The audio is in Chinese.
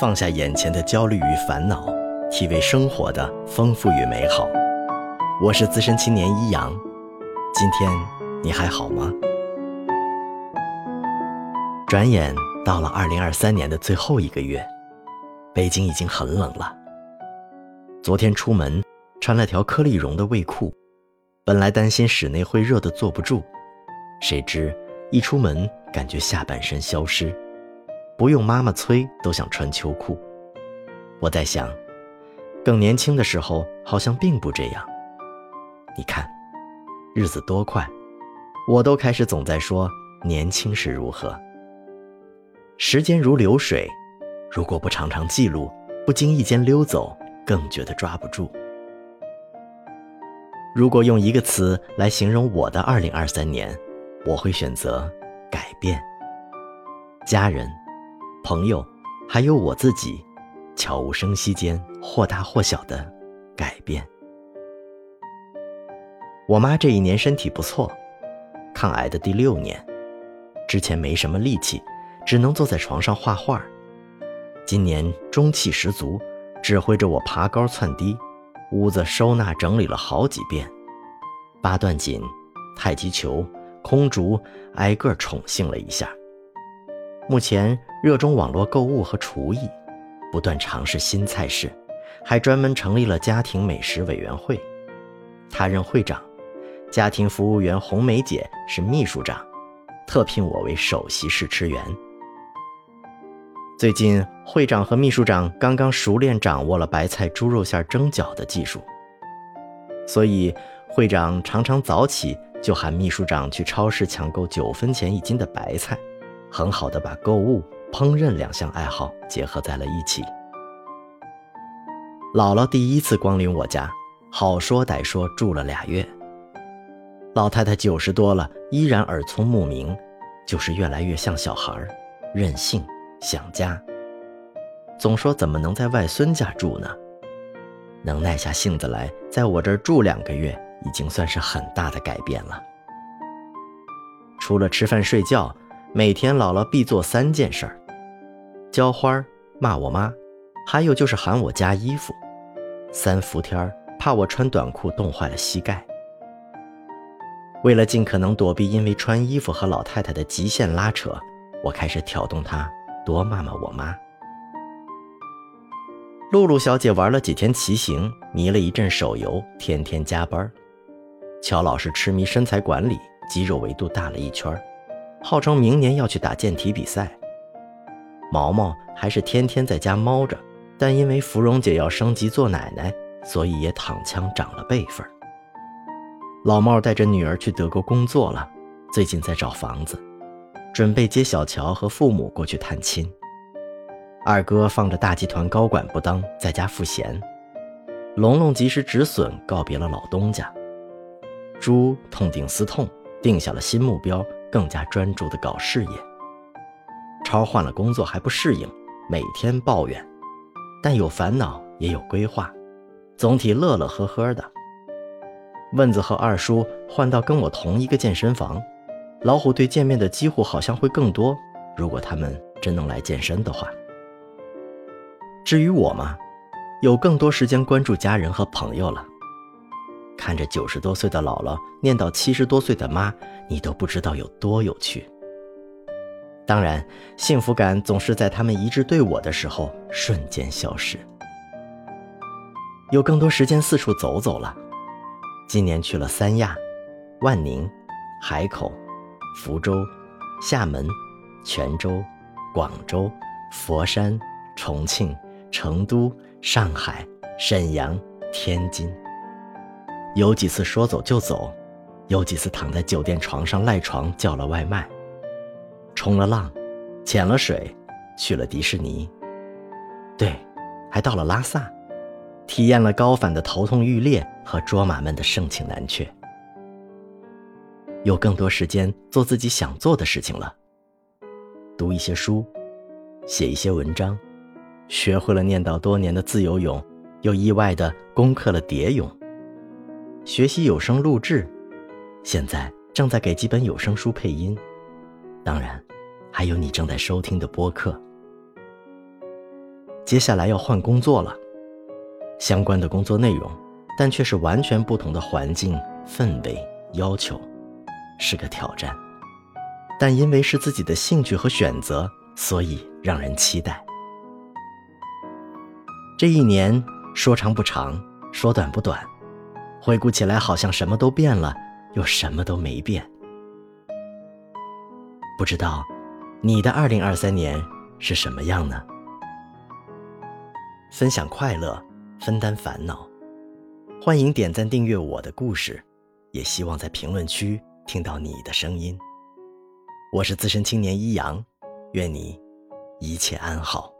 放下眼前的焦虑与烦恼，体味生活的丰富与美好。我是资深青年一阳，今天你还好吗？转眼到了二零二三年的最后一个月，北京已经很冷了。昨天出门穿了条颗粒绒的卫裤，本来担心室内会热得坐不住，谁知一出门感觉下半身消失。不用妈妈催，都想穿秋裤。我在想，更年轻的时候好像并不这样。你看，日子多快，我都开始总在说年轻时如何。时间如流水，如果不常常记录，不经意间溜走，更觉得抓不住。如果用一个词来形容我的二零二三年，我会选择改变。家人。朋友，还有我自己，悄无声息间或大或小的改变。我妈这一年身体不错，抗癌的第六年，之前没什么力气，只能坐在床上画画。今年中气十足，指挥着我爬高窜低，屋子收纳整理了好几遍，八段锦、太极球、空竹，挨个宠幸了一下。目前热衷网络购物和厨艺，不断尝试新菜式，还专门成立了家庭美食委员会。他任会长，家庭服务员红梅姐是秘书长，特聘我为首席试吃员。最近会长和秘书长刚刚熟练掌握了白菜猪肉馅蒸饺的技术，所以会长常常早起就喊秘书长去超市抢购九分钱一斤的白菜。很好的把购物、烹饪两项爱好结合在了一起。姥姥第一次光临我家，好说歹说住了俩月。老太太九十多了，依然耳聪目明，就是越来越像小孩儿，任性，想家。总说怎么能在外孙家住呢？能耐下性子来在我这儿住两个月，已经算是很大的改变了。除了吃饭睡觉。每天姥姥必做三件事儿：浇花、骂我妈，还有就是喊我加衣服。三伏天怕我穿短裤冻坏了膝盖。为了尽可能躲避因为穿衣服和老太太的极限拉扯，我开始挑动她多骂骂我妈。露露小姐玩了几天骑行，迷了一阵手游，天天加班。乔老师痴迷身材管理，肌肉维度大了一圈号称明年要去打健体比赛。毛毛还是天天在家猫着，但因为芙蓉姐要升级做奶奶，所以也躺枪长了辈分。老茂带着女儿去德国工作了，最近在找房子，准备接小乔和父母过去探亲。二哥放着大集团高管不当，在家赋闲。龙龙及时止损，告别了老东家。猪痛定思痛，定下了新目标。更加专注地搞事业。超换了工作还不适应，每天抱怨，但有烦恼也有规划，总体乐乐呵呵的。问子和二叔换到跟我同一个健身房，老虎队见面的机会好像会更多。如果他们真能来健身的话，至于我嘛，有更多时间关注家人和朋友了。看着九十多岁的姥姥念叨七十多岁的妈，你都不知道有多有趣。当然，幸福感总是在他们一致对我的时候瞬间消失。有更多时间四处走走了，今年去了三亚、万宁、海口、福州、厦门、泉州、广州、佛山、重庆、成都、上海、沈阳、天津。有几次说走就走，有几次躺在酒店床上赖床叫了外卖，冲了浪，潜了水，去了迪士尼。对，还到了拉萨，体验了高反的头痛欲裂和卓玛们的盛情难却。有更多时间做自己想做的事情了，读一些书，写一些文章，学会了念叨多年的自由泳，又意外的攻克了蝶泳。学习有声录制，现在正在给几本有声书配音，当然，还有你正在收听的播客。接下来要换工作了，相关的工作内容，但却是完全不同的环境、氛围、要求，是个挑战。但因为是自己的兴趣和选择，所以让人期待。这一年说长不长，说短不短，回顾起来好像什么都变了，又什么都没变。不知道你的二零二三年是什么样呢？分享快乐，分担烦恼，欢迎点赞订阅我的故事，也希望在评论区听到你的声音。我是资深青年一阳，愿你一切安好。